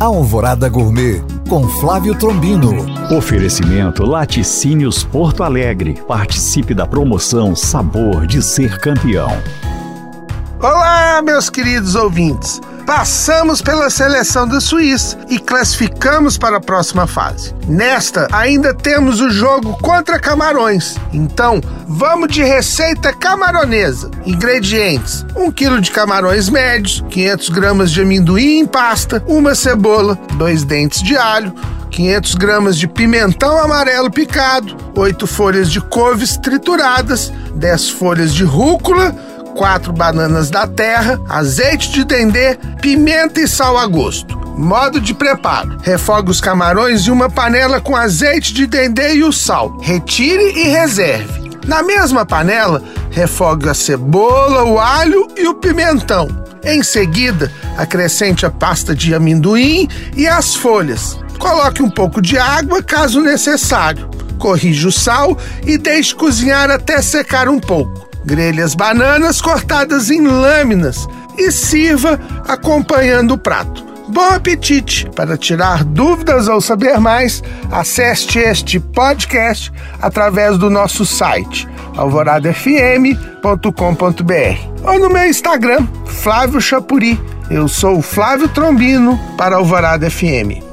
Alvorada Gourmet com Flávio Trombino. Oferecimento Laticínios Porto Alegre. Participe da promoção Sabor de Ser Campeão. Olá, meus queridos ouvintes. Passamos pela seleção da Suíça e classificamos para a próxima fase. Nesta, ainda temos o jogo contra Camarões. Então, vamos de receita camaronesa. Ingredientes: 1 kg de camarões médios, 500 gramas de amendoim em pasta, uma cebola, dois dentes de alho, 500 gramas de pimentão amarelo picado, 8 folhas de couves trituradas, 10 folhas de rúcula, quatro bananas da terra, azeite de dendê, pimenta e sal a gosto. Modo de preparo: refogue os camarões em uma panela com azeite de dendê e o sal. Retire e reserve. Na mesma panela, refogue a cebola, o alho e o pimentão. Em seguida, acrescente a pasta de amendoim e as folhas. Coloque um pouco de água caso necessário. Corrija o sal e deixe cozinhar até secar um pouco. Grelhe as bananas cortadas em lâminas e sirva acompanhando o prato. Bom apetite! Para tirar dúvidas ou saber mais, acesse este podcast através do nosso site alvoradafm.com.br ou no meu Instagram, Flávio Chapuri. Eu sou o Flávio Trombino para Alvorada FM.